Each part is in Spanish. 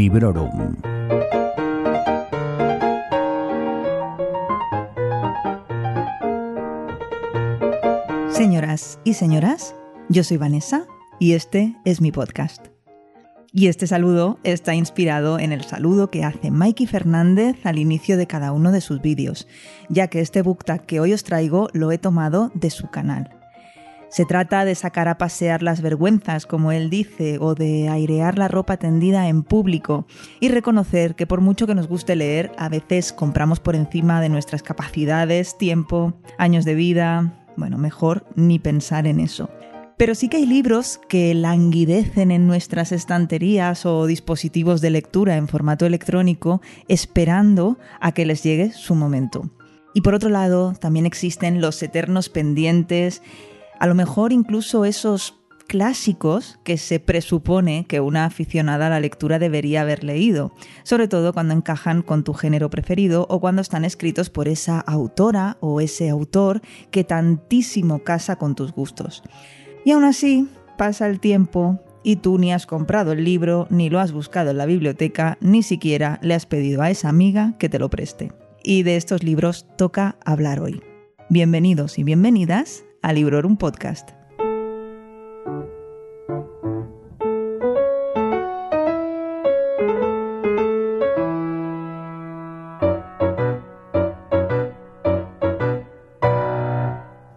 Librorum. Señoras y señoras, yo soy Vanessa y este es mi podcast. Y este saludo está inspirado en el saludo que hace Mikey Fernández al inicio de cada uno de sus vídeos, ya que este book tag que hoy os traigo lo he tomado de su canal. Se trata de sacar a pasear las vergüenzas, como él dice, o de airear la ropa tendida en público y reconocer que por mucho que nos guste leer, a veces compramos por encima de nuestras capacidades, tiempo, años de vida. Bueno, mejor ni pensar en eso. Pero sí que hay libros que languidecen en nuestras estanterías o dispositivos de lectura en formato electrónico esperando a que les llegue su momento. Y por otro lado, también existen los eternos pendientes a lo mejor incluso esos clásicos que se presupone que una aficionada a la lectura debería haber leído, sobre todo cuando encajan con tu género preferido o cuando están escritos por esa autora o ese autor que tantísimo casa con tus gustos. Y aún así, pasa el tiempo y tú ni has comprado el libro, ni lo has buscado en la biblioteca, ni siquiera le has pedido a esa amiga que te lo preste. Y de estos libros toca hablar hoy. Bienvenidos y bienvenidas a Librorum Podcast.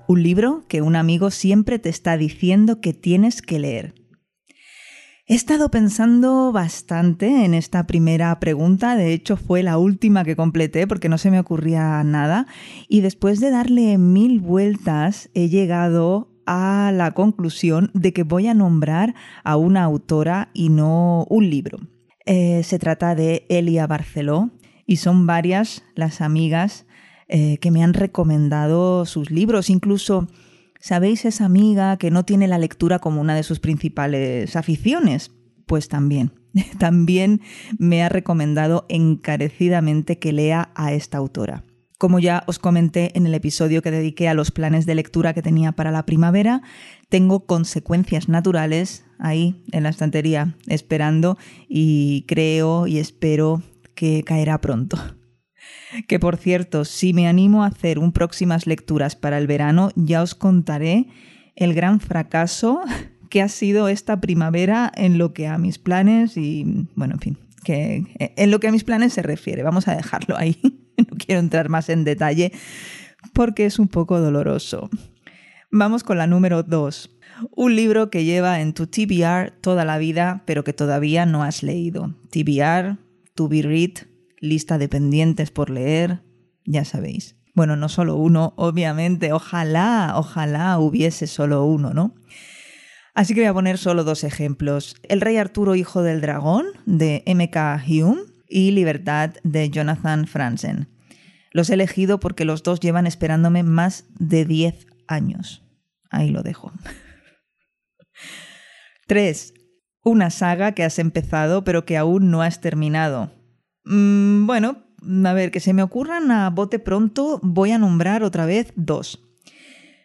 Un libro que un amigo siempre te está diciendo que tienes que leer. He estado pensando bastante en esta primera pregunta, de hecho fue la última que completé porque no se me ocurría nada, y después de darle mil vueltas he llegado a la conclusión de que voy a nombrar a una autora y no un libro. Eh, se trata de Elia Barceló y son varias las amigas eh, que me han recomendado sus libros, incluso ¿Sabéis esa amiga que no tiene la lectura como una de sus principales aficiones? Pues también, también me ha recomendado encarecidamente que lea a esta autora. Como ya os comenté en el episodio que dediqué a los planes de lectura que tenía para la primavera, tengo consecuencias naturales ahí en la estantería esperando y creo y espero que caerá pronto. Que por cierto, si me animo a hacer un próximas lecturas para el verano, ya os contaré el gran fracaso que ha sido esta primavera en lo que a mis planes y, bueno, en fin, que en lo que a mis planes se refiere. Vamos a dejarlo ahí. No quiero entrar más en detalle porque es un poco doloroso. Vamos con la número 2. Un libro que lleva en tu TBR toda la vida, pero que todavía no has leído. TBR, To Be Read, lista de pendientes por leer, ya sabéis. Bueno, no solo uno, obviamente, ojalá, ojalá hubiese solo uno, ¿no? Así que voy a poner solo dos ejemplos. El Rey Arturo, Hijo del Dragón, de M.K. Hume, y Libertad, de Jonathan Franzen. Los he elegido porque los dos llevan esperándome más de 10 años. Ahí lo dejo. 3. Una saga que has empezado pero que aún no has terminado. Mm, bueno, a ver, que se me ocurran a bote pronto, voy a nombrar otra vez dos.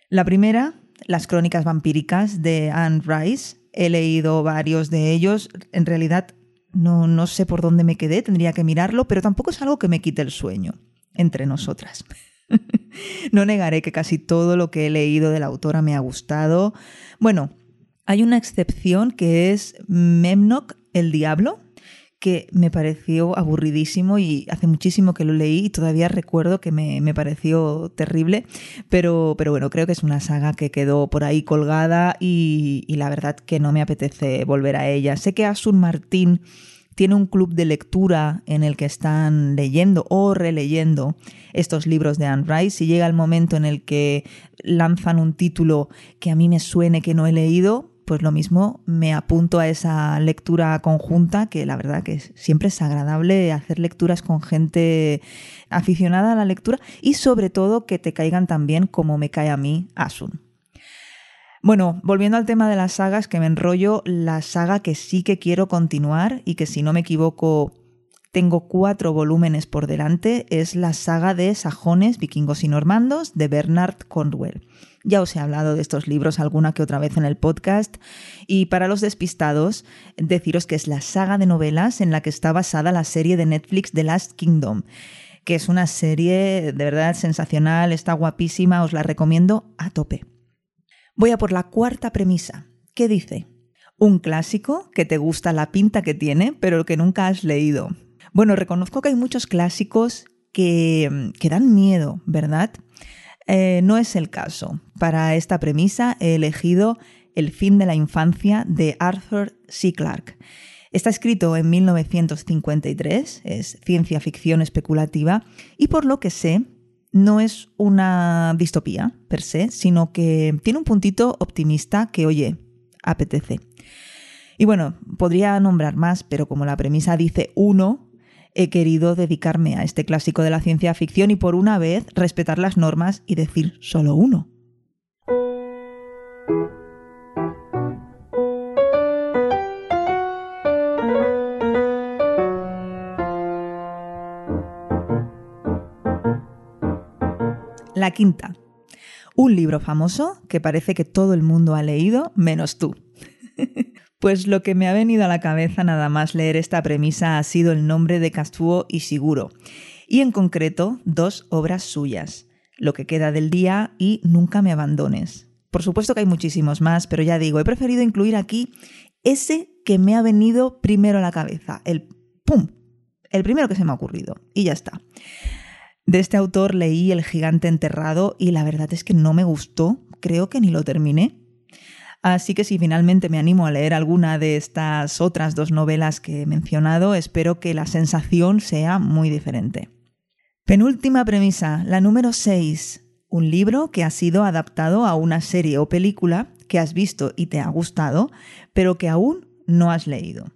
La primera, Las Crónicas Vampíricas de Anne Rice. He leído varios de ellos. En realidad, no, no sé por dónde me quedé, tendría que mirarlo, pero tampoco es algo que me quite el sueño, entre nosotras. no negaré que casi todo lo que he leído de la autora me ha gustado. Bueno, hay una excepción que es Memnock el Diablo, que me pareció aburridísimo y hace muchísimo que lo leí y todavía recuerdo que me, pareció terrible, pero, pero bueno, creo que es una saga que quedó por ahí colgada y, y la verdad que no me apetece volver a ella. Sé que Asun Martín tiene un club de lectura en el que están leyendo o releyendo estos libros de Anne Rice y llega el momento en el que lanzan un título que a mí me suene que no he leído, pues lo mismo me apunto a esa lectura conjunta, que la verdad que siempre es agradable hacer lecturas con gente aficionada a la lectura y sobre todo que te caigan también como me cae a mí Asun. Bueno, volviendo al tema de las sagas, que me enrollo, la saga que sí que quiero continuar y que si no me equivoco tengo cuatro volúmenes por delante, es la saga de Sajones, Vikingos y Normandos de Bernard Cornwell. Ya os he hablado de estos libros alguna que otra vez en el podcast y para los despistados deciros que es la saga de novelas en la que está basada la serie de Netflix The Last Kingdom, que es una serie de verdad sensacional, está guapísima, os la recomiendo a tope. Voy a por la cuarta premisa. ¿Qué dice? Un clásico que te gusta la pinta que tiene, pero que nunca has leído. Bueno, reconozco que hay muchos clásicos que, que dan miedo, ¿verdad? Eh, no es el caso. Para esta premisa he elegido El fin de la infancia de Arthur C. Clarke. Está escrito en 1953, es ciencia ficción especulativa y por lo que sé no es una distopía per se, sino que tiene un puntito optimista que, oye, apetece. Y bueno, podría nombrar más, pero como la premisa dice uno, he querido dedicarme a este clásico de la ciencia ficción y por una vez respetar las normas y decir solo uno. La quinta. Un libro famoso que parece que todo el mundo ha leído menos tú. Pues lo que me ha venido a la cabeza nada más leer esta premisa ha sido el nombre de Kazuo Ishiguro, y en concreto dos obras suyas, Lo que queda del día y Nunca me abandones. Por supuesto que hay muchísimos más, pero ya digo, he preferido incluir aquí ese que me ha venido primero a la cabeza, el ¡pum! El primero que se me ha ocurrido, y ya está. De este autor leí El gigante enterrado y la verdad es que no me gustó, creo que ni lo terminé. Así que si finalmente me animo a leer alguna de estas otras dos novelas que he mencionado, espero que la sensación sea muy diferente. Penúltima premisa, la número 6. Un libro que ha sido adaptado a una serie o película que has visto y te ha gustado, pero que aún no has leído.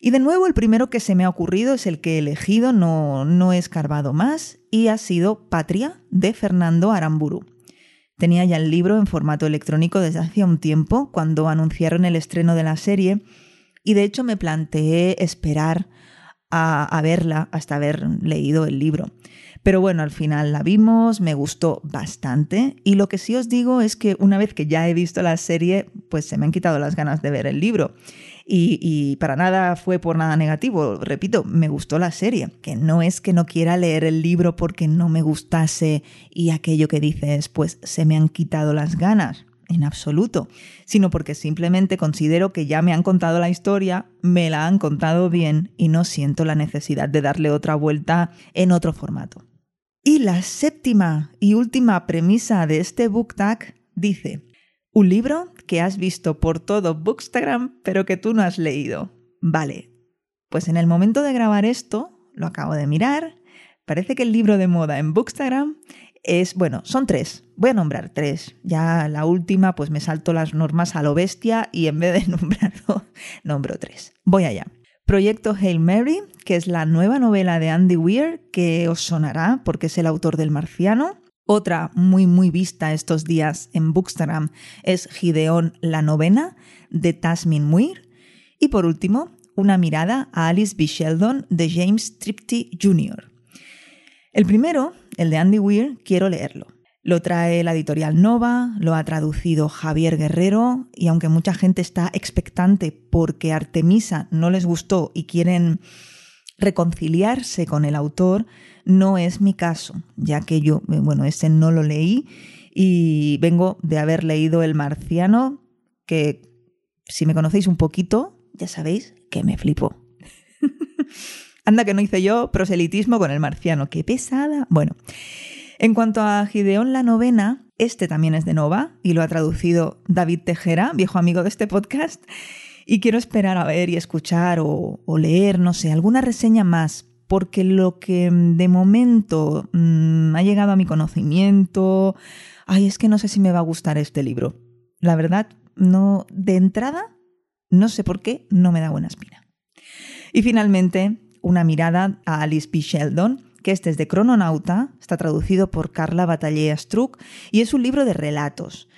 Y de nuevo el primero que se me ha ocurrido es el que he elegido, no, no he escarbado más, y ha sido Patria de Fernando Aramburu. Tenía ya el libro en formato electrónico desde hace un tiempo, cuando anunciaron el estreno de la serie, y de hecho me planteé esperar a, verla hasta haber leído el libro. Pero bueno, al final la vimos, me gustó bastante y lo que sí os digo es que una vez que ya he visto la serie, pues se me han quitado las ganas de ver el libro. Y, para nada fue por nada negativo. Repito, me gustó la serie. Que no es que no quiera leer el libro porque no me gustase y aquello que dices, pues se me han quitado las ganas. En absoluto. Sino porque simplemente considero que ya me han contado la historia, me la han contado bien y no siento la necesidad de darle otra vuelta en otro formato. Y la séptima y última premisa de este book tag dice, un libro que has visto por todo Bookstagram, pero que tú no has leído. Vale, pues en el momento de grabar esto, lo acabo de mirar, parece que el libro de moda en Bookstagram es, bueno, son tres. Voy a nombrar tres. Ya la última, pues me salto las normas a lo bestia y en vez de nombrarlo, nombro tres. Voy allá. Proyecto Hail Mary, que es la nueva novela de Andy Weir, que os sonará porque es el autor del Marciano. Otra muy muy vista estos días en Bookstagram es Gideón la novena de Tasmin Muir. Y por último, una mirada a Alice B. Sheldon de James Tripty Jr. El primero, el de Andy Weir, quiero leerlo. Lo trae la editorial Nova, lo ha traducido Javier Guerrero y aunque mucha gente está expectante porque Artemisa no les gustó y quieren reconciliarse con el autor, no es mi caso, ya que yo, bueno, ese no lo leí y vengo de haber leído El Marciano, que si me conocéis un poquito, ya sabéis que me flipó. Anda que no hice yo proselitismo con El Marciano, qué pesada. Bueno, en cuanto a Gideón la novena, este también es de Nova y lo ha traducido David Tejera, viejo amigo de este podcast. Y quiero esperar a ver y escuchar o, o leer, no sé, alguna reseña más porque lo que mm, de momento mm, ha llegado a mi conocimiento, ay, es que no sé si me va a gustar este libro. La verdad, no, de entrada, no sé por qué, no me da buena espina. Y finalmente, una mirada a Alice B. Sheldon, que este es de Crononauta, está traducido por Carla Batallé Struck y es un libro de relatos.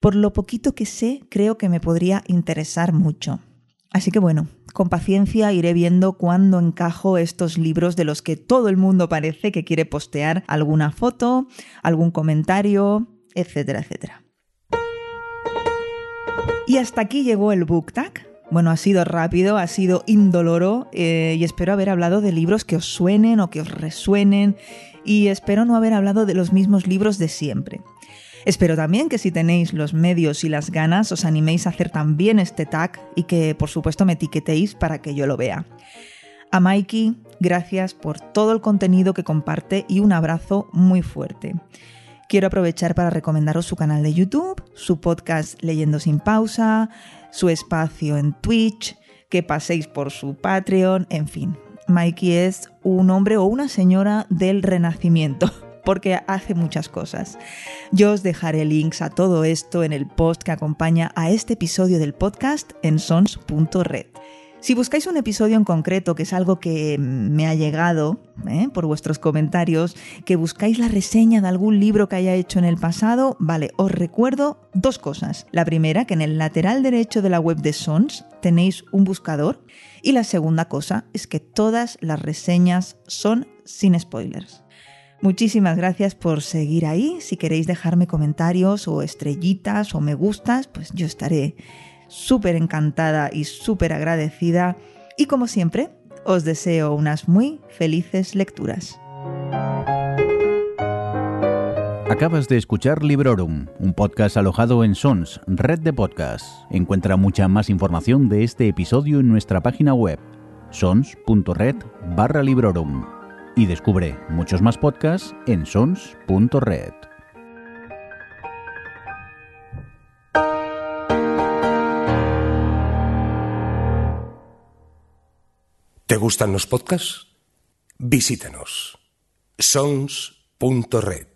Por lo poquito que sé, creo que me podría interesar mucho. Así que bueno, con paciencia iré viendo cuándo encajo estos libros de los que todo el mundo parece que quiere postear alguna foto, algún comentario, etcétera, etcétera. Y hasta aquí llegó el book tag. Bueno, ha sido rápido, ha sido indoloro eh, y espero haber hablado de libros que os suenen o que os resuenen y espero no haber hablado de los mismos libros de siempre. Espero también que si tenéis los medios y las ganas os animéis a hacer también este tag y que por supuesto me etiquetéis para que yo lo vea. A Mikey, gracias por todo el contenido que comparte y un abrazo muy fuerte. Quiero aprovechar para recomendaros su canal de YouTube, su podcast Leyendo sin pausa, su espacio en Twitch, que paséis por su Patreon, en fin. Mikey es un hombre o una señora del renacimiento porque hace muchas cosas. Yo os dejaré links a todo esto en el post que acompaña a este episodio del podcast en sons.red. Si buscáis un episodio en concreto, que es algo que me ha llegado ¿eh? por vuestros comentarios, que buscáis la reseña de algún libro que haya hecho en el pasado, vale, os recuerdo dos cosas. La primera, que en el lateral derecho de la web de Sons tenéis un buscador. Y la segunda cosa es que todas las reseñas son sin spoilers. Muchísimas gracias por seguir ahí. Si queréis dejarme comentarios o estrellitas o me gustas, pues yo estaré súper encantada y súper agradecida y como siempre os deseo unas muy felices lecturas. Acabas de escuchar Librorum, un podcast alojado en Sons, red de podcasts. Encuentra mucha más información de este episodio en nuestra página web, sons.red barra Librorum. Y descubre muchos más podcasts en sons.red. ¿Te gustan los podcasts? Visítanos. sons.red